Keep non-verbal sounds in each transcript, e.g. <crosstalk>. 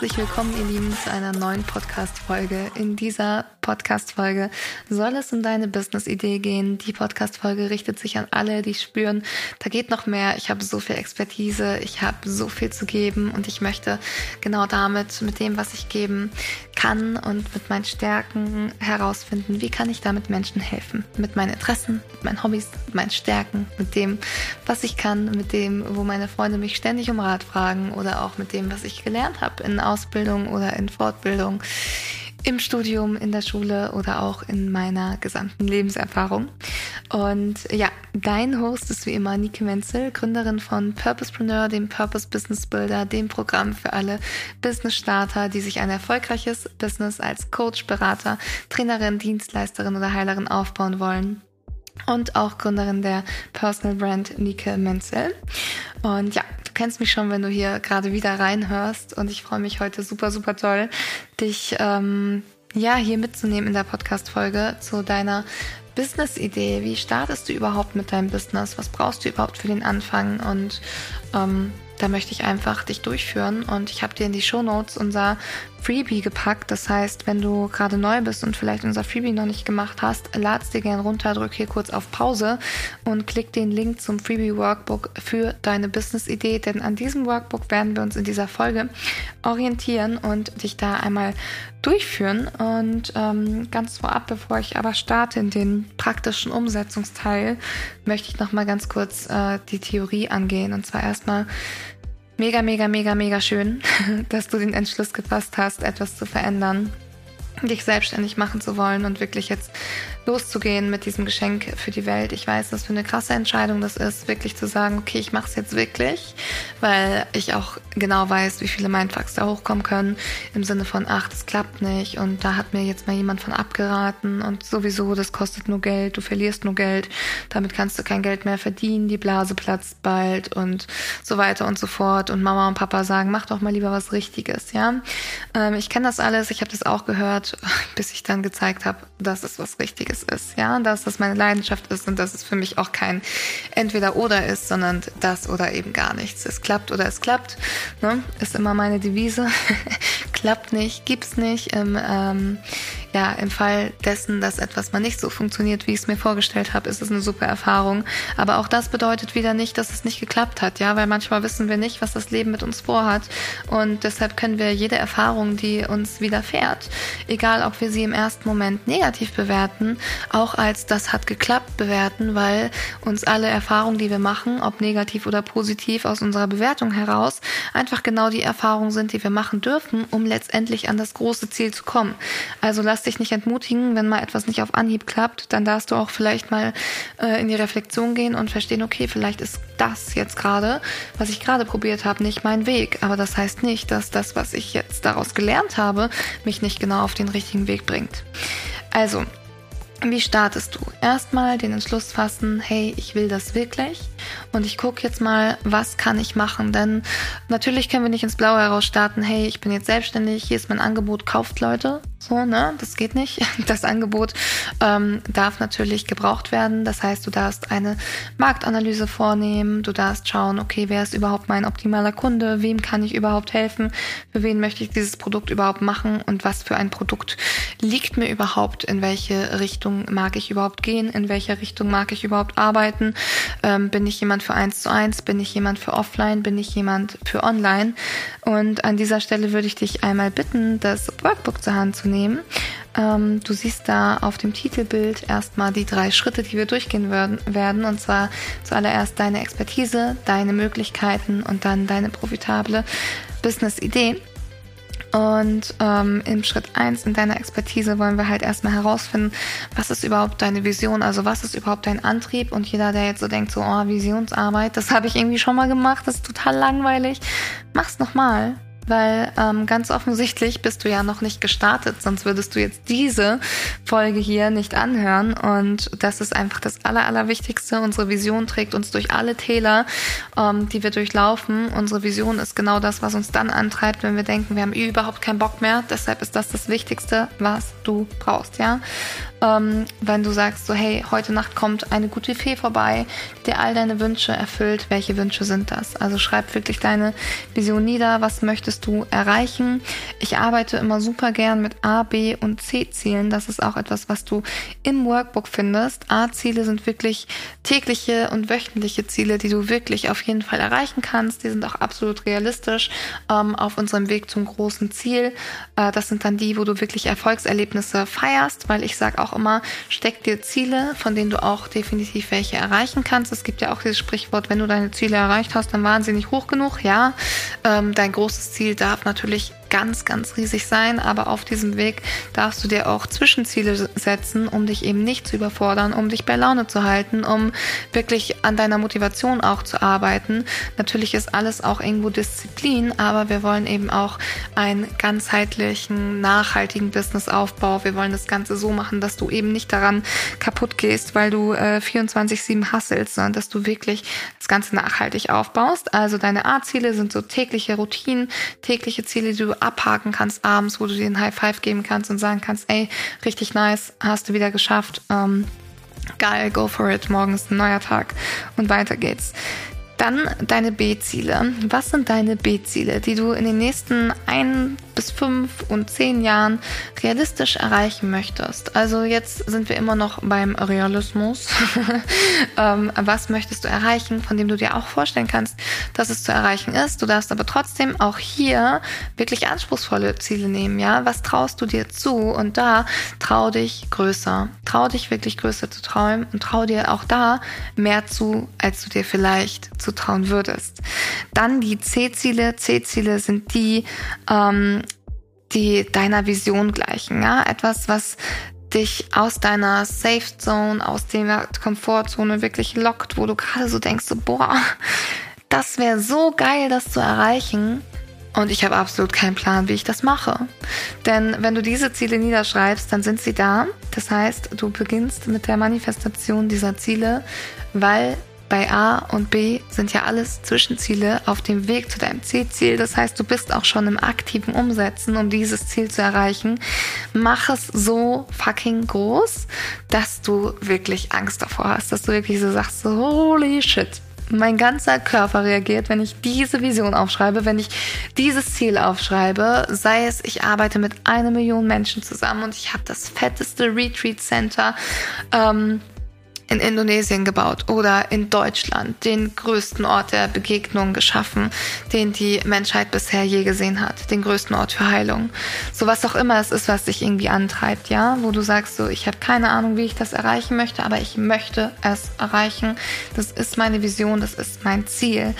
Herzlich willkommen, ihr Lieben, zu einer neuen Podcast-Folge. In dieser Podcast-Folge soll es um deine Business-Idee gehen. Die Podcast-Folge richtet sich an alle, die spüren, da geht noch mehr. Ich habe so viel Expertise, ich habe so viel zu geben und ich möchte genau damit, mit dem, was ich geben kann und mit meinen Stärken herausfinden, wie kann ich damit Menschen helfen. Mit meinen Interessen, mit meinen Hobbys, mit meinen Stärken, mit dem, was ich kann, mit dem, wo meine Freunde mich ständig um Rat fragen oder auch mit dem, was ich gelernt habe in Ausbildung oder in Fortbildung, im Studium, in der Schule oder auch in meiner gesamten Lebenserfahrung. Und ja, dein Host ist wie immer Nike Menzel, Gründerin von Purposepreneur, dem Purpose Business Builder, dem Programm für alle Business Starter, die sich ein erfolgreiches Business als Coach, Berater, Trainerin, Dienstleisterin oder Heilerin aufbauen wollen und auch Gründerin der Personal Brand Nike Menzel. Und ja, du kennst mich schon, wenn du hier gerade wieder reinhörst. Und ich freue mich heute super, super toll, dich ähm, ja hier mitzunehmen in der Podcast-Folge zu deiner Business-Idee. Wie startest du überhaupt mit deinem Business? Was brauchst du überhaupt für den Anfang? Und ähm, da möchte ich einfach dich durchführen und ich habe dir in die Show Notes unser Freebie gepackt. Das heißt, wenn du gerade neu bist und vielleicht unser Freebie noch nicht gemacht hast, lad's dir gerne runter, drück hier kurz auf Pause und klick den Link zum Freebie Workbook für deine Business-Idee. Denn an diesem Workbook werden wir uns in dieser Folge orientieren und dich da einmal durchführen. Und ähm, ganz vorab, bevor ich aber starte in den praktischen Umsetzungsteil, möchte ich noch mal ganz kurz äh, die Theorie angehen. Und zwar erstmal mega, mega, mega, mega schön, <laughs> dass du den Entschluss gefasst hast, etwas zu verändern, dich selbstständig machen zu wollen und wirklich jetzt loszugehen mit diesem Geschenk für die Welt. Ich weiß, was für eine krasse Entscheidung das ist, wirklich zu sagen, okay, ich mache es jetzt wirklich, weil ich auch genau weiß, wie viele Mindfucks da hochkommen können im Sinne von, ach, das klappt nicht und da hat mir jetzt mal jemand von abgeraten und sowieso, das kostet nur Geld, du verlierst nur Geld, damit kannst du kein Geld mehr verdienen, die Blase platzt bald und so weiter und so fort und Mama und Papa sagen, mach doch mal lieber was Richtiges, ja. Ähm, ich kenne das alles, ich habe das auch gehört, <laughs> bis ich dann gezeigt habe, dass es was Richtiges es ist, ja, dass das meine Leidenschaft ist und dass es für mich auch kein Entweder-Oder ist, sondern das oder eben gar nichts. Es klappt oder es klappt, ne? ist immer meine Devise. <laughs> klappt nicht, gibt's nicht. Im, ähm, ja, im Fall dessen, dass etwas mal nicht so funktioniert, wie ich es mir vorgestellt habe, ist es eine super Erfahrung. Aber auch das bedeutet wieder nicht, dass es nicht geklappt hat, ja, weil manchmal wissen wir nicht, was das Leben mit uns vorhat. Und deshalb können wir jede Erfahrung, die uns widerfährt, egal ob wir sie im ersten Moment negativ bewerten, auch als das hat geklappt bewerten, weil uns alle Erfahrungen, die wir machen, ob negativ oder positiv aus unserer Bewertung heraus, einfach genau die Erfahrungen sind, die wir machen dürfen, um letztendlich an das große Ziel zu kommen. Also lass dich nicht entmutigen, wenn mal etwas nicht auf Anhieb klappt, dann darfst du auch vielleicht mal äh, in die Reflexion gehen und verstehen, okay, vielleicht ist das jetzt gerade, was ich gerade probiert habe, nicht mein Weg. Aber das heißt nicht, dass das, was ich jetzt daraus gelernt habe, mich nicht genau auf den richtigen Weg bringt. Also, wie startest du? Erstmal den Entschluss fassen, hey, ich will das wirklich und ich gucke jetzt mal, was kann ich machen? Denn natürlich können wir nicht ins Blaue heraus starten, hey, ich bin jetzt selbstständig, hier ist mein Angebot, kauft Leute. So, ne? Das geht nicht. <laughs> Das Angebot ähm, darf natürlich gebraucht werden. Das heißt, du darfst eine Marktanalyse vornehmen. Du darfst schauen, okay, wer ist überhaupt mein optimaler Kunde? Wem kann ich überhaupt helfen? Für wen möchte ich dieses Produkt überhaupt machen? Und was für ein Produkt liegt mir überhaupt? In welche Richtung mag ich überhaupt gehen? In welcher Richtung mag ich überhaupt arbeiten? Ähm, bin ich jemand für eins zu eins? Bin ich jemand für offline? Bin ich jemand für online? Und an dieser Stelle würde ich dich einmal bitten, das Workbook zur Hand zu nehmen. Ähm, du siehst da auf dem Titelbild erstmal die drei Schritte, die wir durchgehen werden. Und zwar zuallererst deine Expertise, deine Möglichkeiten und dann deine profitable Business-Idee. Und ähm, im Schritt eins in deiner Expertise wollen wir halt erstmal herausfinden, was ist überhaupt deine Vision, also was ist überhaupt dein Antrieb. Und jeder, der jetzt so denkt, so, oh, Visionsarbeit, das habe ich irgendwie schon mal gemacht, das ist total langweilig, mach's nochmal weil ähm, ganz offensichtlich bist du ja noch nicht gestartet, sonst würdest du jetzt diese Folge hier nicht anhören. Und das ist einfach das Aller, Allerwichtigste. Unsere Vision trägt uns durch alle Täler, ähm, die wir durchlaufen. Unsere Vision ist genau das, was uns dann antreibt, wenn wir denken, wir haben überhaupt keinen Bock mehr. Deshalb ist das das Wichtigste, was du brauchst, ja. Ähm, wenn du sagst, so hey, heute Nacht kommt eine gute Fee vorbei, die all deine Wünsche erfüllt. Welche Wünsche sind das? Also schreib wirklich deine Vision nieder. Was möchtest du erreichen? Ich arbeite immer super gern mit A, B und C-Zielen. Das ist auch etwas, was du im Workbook findest. A-Ziele sind wirklich tägliche und wöchentliche Ziele, die du wirklich auf jeden Fall erreichen kannst. Die sind auch absolut realistisch ähm, auf unserem Weg zum großen Ziel. Äh, das sind dann die, wo du wirklich Erfolgserlebnisse feierst, weil ich sage auch, auch immer, steck dir Ziele, von denen du auch definitiv welche erreichen kannst. Es gibt ja auch dieses Sprichwort, wenn du deine Ziele erreicht hast, dann waren sie nicht hoch genug. Ja, ähm, dein großes Ziel darf natürlich ganz, ganz riesig sein, aber auf diesem Weg darfst du dir auch Zwischenziele setzen, um dich eben nicht zu überfordern, um dich bei Laune zu halten, um wirklich an deiner Motivation auch zu arbeiten. Natürlich ist alles auch irgendwo Disziplin, aber wir wollen eben auch einen ganzheitlichen, nachhaltigen Businessaufbau. Wir wollen das Ganze so machen, dass du eben nicht daran kaputt gehst, weil du äh, 24-7 hasselst, sondern dass du wirklich das Ganze nachhaltig aufbaust. Also deine A-Ziele sind so tägliche Routinen, tägliche Ziele, die du abhaken kannst abends, wo du dir einen High Five geben kannst und sagen kannst, ey, richtig nice, hast du wieder geschafft. Ähm, geil, go for it, morgen ist ein neuer Tag und weiter geht's. Dann deine B-Ziele. Was sind deine B-Ziele, die du in den nächsten ein bis fünf und zehn Jahren realistisch erreichen möchtest? Also jetzt sind wir immer noch beim Realismus. <laughs> ähm, was möchtest du erreichen, von dem du dir auch vorstellen kannst, dass es zu erreichen ist? Du darfst aber trotzdem auch hier wirklich anspruchsvolle Ziele nehmen. Ja, was traust du dir zu? Und da trau dich größer. Trau dich wirklich größer zu träumen und trau dir auch da mehr zu, als du dir vielleicht zu zutrauen würdest. Dann die C-Ziele. C-Ziele sind die, ähm, die deiner Vision gleichen. Ja? Etwas, was dich aus deiner Safe Zone, aus der Komfortzone wirklich lockt, wo du gerade so denkst, so, boah, das wäre so geil, das zu erreichen. Und ich habe absolut keinen Plan, wie ich das mache. Denn wenn du diese Ziele niederschreibst, dann sind sie da. Das heißt, du beginnst mit der Manifestation dieser Ziele, weil bei A und B sind ja alles Zwischenziele auf dem Weg zu deinem C-Ziel. Das heißt, du bist auch schon im aktiven Umsetzen, um dieses Ziel zu erreichen. Mach es so fucking groß, dass du wirklich Angst davor hast, dass du wirklich so sagst, holy shit. Mein ganzer Körper reagiert, wenn ich diese Vision aufschreibe, wenn ich dieses Ziel aufschreibe, sei es, ich arbeite mit einer Million Menschen zusammen und ich habe das fetteste Retreat Center. Ähm, in Indonesien gebaut oder in Deutschland den größten Ort der Begegnung geschaffen, den die Menschheit bisher je gesehen hat, den größten Ort für Heilung. So was auch immer es ist, was dich irgendwie antreibt, ja, wo du sagst so, ich habe keine Ahnung, wie ich das erreichen möchte, aber ich möchte es erreichen. Das ist meine Vision, das ist mein Ziel,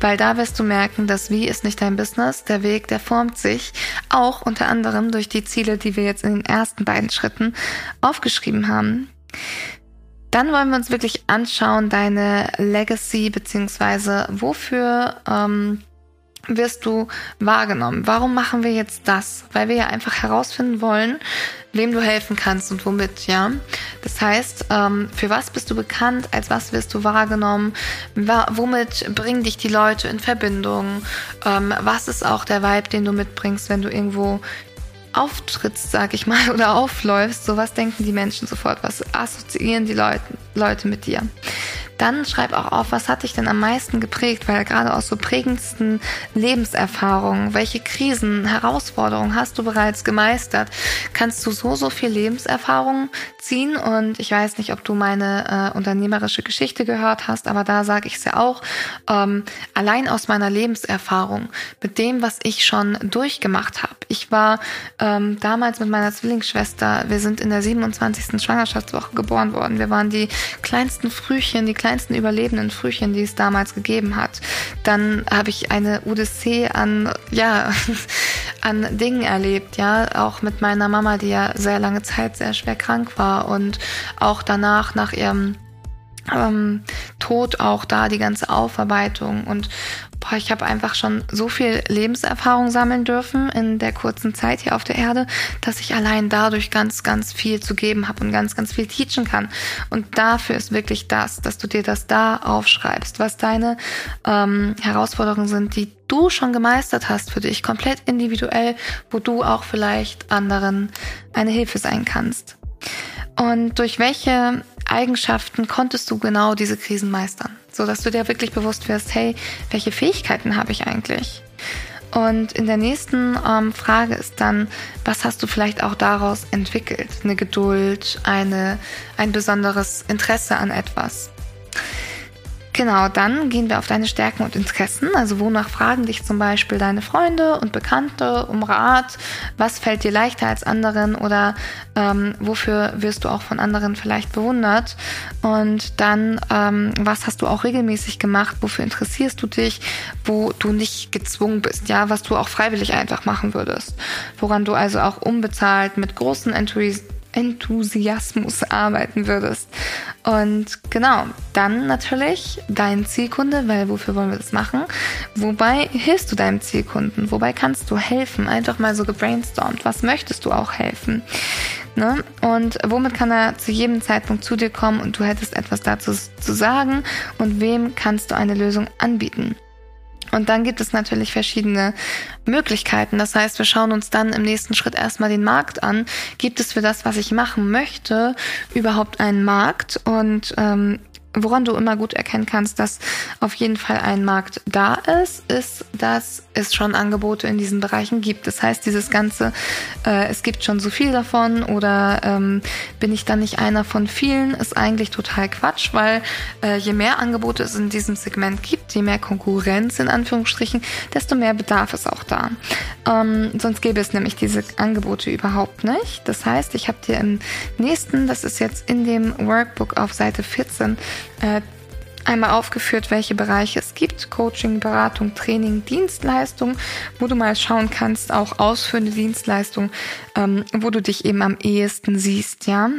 weil da wirst du merken, dass wie ist nicht dein Business, der Weg, der formt sich auch unter anderem durch die Ziele, die wir jetzt in den ersten beiden Schritten aufgeschrieben haben. Dann wollen wir uns wirklich anschauen, deine Legacy, beziehungsweise wofür ähm, wirst du wahrgenommen? Warum machen wir jetzt das? Weil wir ja einfach herausfinden wollen, wem du helfen kannst und womit, ja. Das heißt, ähm, für was bist du bekannt, als was wirst du wahrgenommen, womit bringen dich die Leute in Verbindung, ähm, was ist auch der Vibe, den du mitbringst, wenn du irgendwo auftrittst, sag ich mal, <laughs> oder aufläufst, so was denken die Menschen sofort, was assoziieren die Leute, Leute mit dir. Dann schreib auch auf, was hat dich denn am meisten geprägt, weil gerade aus so prägendsten Lebenserfahrungen, welche Krisen, Herausforderungen hast du bereits gemeistert, kannst du so, so viel Lebenserfahrung ziehen und ich weiß nicht, ob du meine äh, unternehmerische Geschichte gehört hast, aber da sage ich es ja auch, ähm, allein aus meiner Lebenserfahrung, mit dem, was ich schon durchgemacht habe. Ich war ähm, damals mit meiner Zwillingsschwester, wir sind in der 27. Schwangerschaftswoche geboren worden. Wir waren die kleinsten Frühchen, die kleinsten überlebenden Frühchen, die es damals gegeben hat. Dann habe ich eine Odyssee an, ja, <laughs> an Dingen erlebt, ja, auch mit meiner Mama, die ja sehr lange Zeit sehr schwer krank war und auch danach nach ihrem ähm, Tod auch da die ganze Aufarbeitung und boah, ich habe einfach schon so viel Lebenserfahrung sammeln dürfen in der kurzen Zeit hier auf der Erde, dass ich allein dadurch ganz, ganz viel zu geben habe und ganz, ganz viel teachen kann. Und dafür ist wirklich das, dass du dir das da aufschreibst, was deine ähm, Herausforderungen sind, die du schon gemeistert hast für dich, komplett individuell, wo du auch vielleicht anderen eine Hilfe sein kannst. Und durch welche Eigenschaften konntest du genau diese Krisen meistern? So dass du dir wirklich bewusst wirst, hey, welche Fähigkeiten habe ich eigentlich? Und in der nächsten ähm, Frage ist dann, was hast du vielleicht auch daraus entwickelt? Eine Geduld, eine, ein besonderes Interesse an etwas. Genau, dann gehen wir auf deine Stärken und Interessen. Also wonach fragen dich zum Beispiel deine Freunde und Bekannte um Rat? Was fällt dir leichter als anderen oder ähm, wofür wirst du auch von anderen vielleicht bewundert? Und dann, ähm, was hast du auch regelmäßig gemacht? Wofür interessierst du dich? Wo du nicht gezwungen bist, ja, was du auch freiwillig einfach machen würdest. Woran du also auch unbezahlt mit großen Enthusiasmus Enthusiasmus arbeiten würdest. Und genau, dann natürlich dein Zielkunde, weil wofür wollen wir das machen? Wobei hilfst du deinem Zielkunden? Wobei kannst du helfen? Einfach mal so gebrainstormt. Was möchtest du auch helfen? Ne? Und womit kann er zu jedem Zeitpunkt zu dir kommen und du hättest etwas dazu zu sagen und wem kannst du eine Lösung anbieten? Und dann gibt es natürlich verschiedene Möglichkeiten. Das heißt, wir schauen uns dann im nächsten Schritt erstmal den Markt an. Gibt es für das, was ich machen möchte, überhaupt einen Markt? Und ähm, woran du immer gut erkennen kannst, dass auf jeden Fall ein Markt da ist, ist, dass es schon Angebote in diesen Bereichen gibt. Das heißt, dieses ganze, äh, es gibt schon so viel davon oder ähm, bin ich dann nicht einer von vielen, ist eigentlich total Quatsch, weil äh, je mehr Angebote es in diesem Segment gibt, je mehr Konkurrenz in Anführungsstrichen, desto mehr Bedarf ist auch da. Ähm, sonst gäbe es nämlich diese Angebote überhaupt nicht. Das heißt, ich habe dir im nächsten, das ist jetzt in dem Workbook auf Seite 14, äh, einmal aufgeführt, welche Bereiche es gibt. Coaching, Beratung, Training, Dienstleistung, wo du mal schauen kannst, auch ausführende Dienstleistung, ähm, wo du dich eben am ehesten siehst, ja.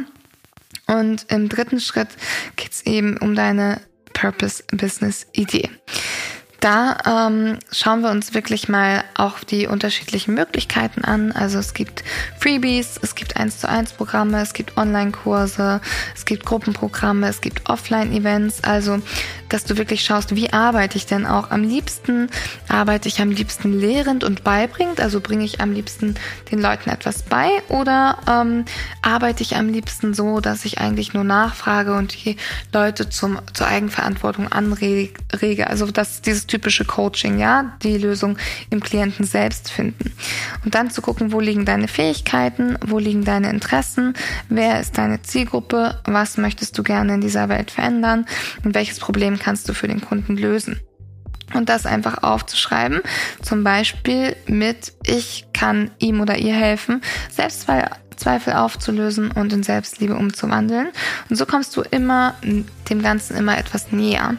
Und im dritten Schritt geht es eben um deine Purpose-Business-Idee da ähm, schauen wir uns wirklich mal auch die unterschiedlichen Möglichkeiten an. Also es gibt Freebies, es gibt 1 zu 1 Programme, es gibt Online-Kurse, es gibt Gruppenprogramme, es gibt Offline-Events. Also, dass du wirklich schaust, wie arbeite ich denn auch am liebsten? Arbeite ich am liebsten lehrend und beibringend? Also bringe ich am liebsten den Leuten etwas bei? Oder ähm, arbeite ich am liebsten so, dass ich eigentlich nur nachfrage und die Leute zum, zur Eigenverantwortung anrege? Also, dass dieses typische Coaching, ja, die Lösung im Klienten selbst finden. Und dann zu gucken, wo liegen deine Fähigkeiten, wo liegen deine Interessen, wer ist deine Zielgruppe, was möchtest du gerne in dieser Welt verändern und welches Problem kannst du für den Kunden lösen und das einfach aufzuschreiben. Zum Beispiel mit Ich kann ihm oder ihr helfen. Selbst weil Zweifel aufzulösen und in Selbstliebe umzuwandeln. Und so kommst du immer dem Ganzen immer etwas näher.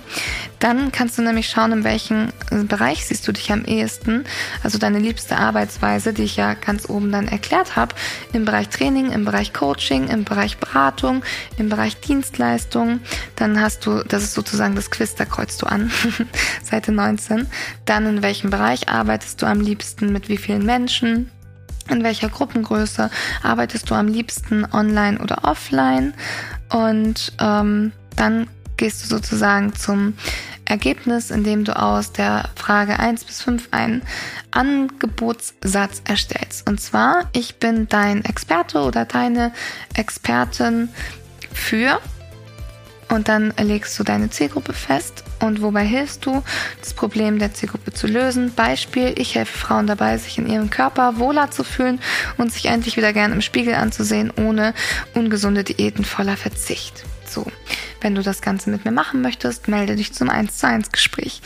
Dann kannst du nämlich schauen, in welchem Bereich siehst du dich am ehesten. Also deine liebste Arbeitsweise, die ich ja ganz oben dann erklärt habe, im Bereich Training, im Bereich Coaching, im Bereich Beratung, im Bereich Dienstleistung. Dann hast du, das ist sozusagen das Quiz, da kreuzt du an, <laughs> Seite 19. Dann in welchem Bereich arbeitest du am liebsten, mit wie vielen Menschen, in welcher Gruppengröße arbeitest du am liebsten online oder offline? Und ähm, dann gehst du sozusagen zum Ergebnis, indem du aus der Frage 1 bis 5 einen Angebotssatz erstellst. Und zwar, ich bin dein Experte oder deine Expertin für und dann legst du deine Zielgruppe fest und wobei hilfst du, das Problem der Zielgruppe zu lösen. Beispiel, ich helfe Frauen dabei, sich in ihrem Körper wohler zu fühlen und sich endlich wieder gern im Spiegel anzusehen, ohne ungesunde Diäten voller Verzicht. So, wenn du das Ganze mit mir machen möchtest, melde dich zum 1 zu 1 Gespräch.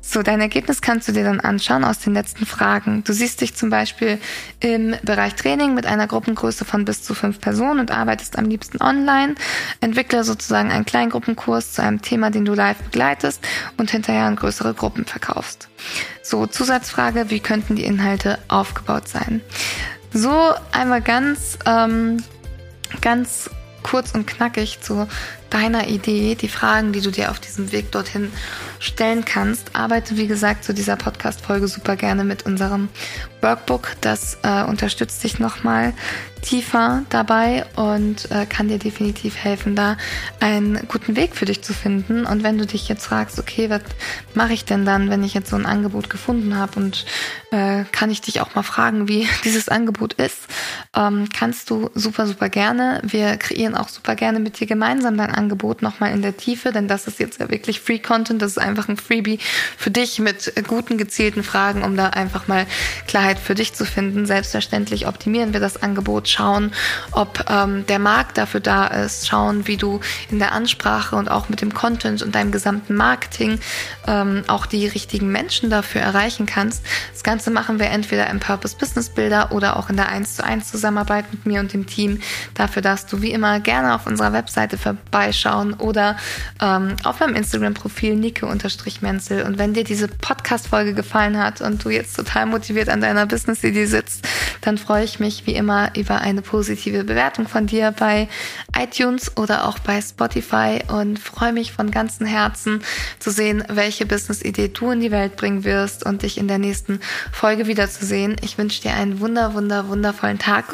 So, dein Ergebnis kannst du dir dann anschauen aus den letzten Fragen. Du siehst dich zum Beispiel im Bereich Training mit einer Gruppengröße von bis zu fünf Personen und arbeitest am liebsten online. Entwickle sozusagen einen Kleingruppenkurs zu einem Thema, den du live begleitest und hinterher an größere Gruppen verkaufst. So, Zusatzfrage, wie könnten die Inhalte aufgebaut sein? So einmal ganz, ähm, ganz kurz und knackig zu deiner Idee, die Fragen, die du dir auf diesem Weg dorthin stellen kannst. Arbeite, wie gesagt, zu dieser Podcast-Folge super gerne mit unserem Workbook. Das äh, unterstützt dich nochmal tiefer dabei und äh, kann dir definitiv helfen, da einen guten Weg für dich zu finden. Und wenn du dich jetzt fragst, okay, was mache ich denn dann, wenn ich jetzt so ein Angebot gefunden habe und äh, kann ich dich auch mal fragen, wie <laughs> dieses Angebot ist, ähm, kannst du super, super gerne. Wir kreieren auch super gerne mit dir gemeinsam dein Angebot nochmal in der Tiefe, denn das ist jetzt ja wirklich Free Content. Das ist einfach ein Freebie für dich mit guten, gezielten Fragen, um da einfach mal Klarheit für dich zu finden. Selbstverständlich optimieren wir das Angebot, schauen, ob ähm, der Markt dafür da ist, schauen, wie du in der Ansprache und auch mit dem Content und deinem gesamten Marketing ähm, auch die richtigen Menschen dafür erreichen kannst. Das Ganze machen wir entweder im Purpose Business Builder oder auch in der 1 zu 1 Zusammenarbeit mit mir und dem Team. Dafür darfst du wie immer gerne auf unserer Webseite vorbeischauen oder ähm, auf meinem Instagram-Profil Nike-Menzel. Und wenn dir diese Podcast-Folge gefallen hat und du jetzt total motiviert an deiner Business-Idee sitzt, dann freue ich mich wie immer über eine positive Bewertung von dir bei iTunes oder auch bei Spotify und freue mich von ganzem Herzen zu sehen, welche Business-Idee du in die Welt bringen wirst und dich in der nächsten Folge wiederzusehen. Ich wünsche dir einen wunder, wunder, wundervollen Tag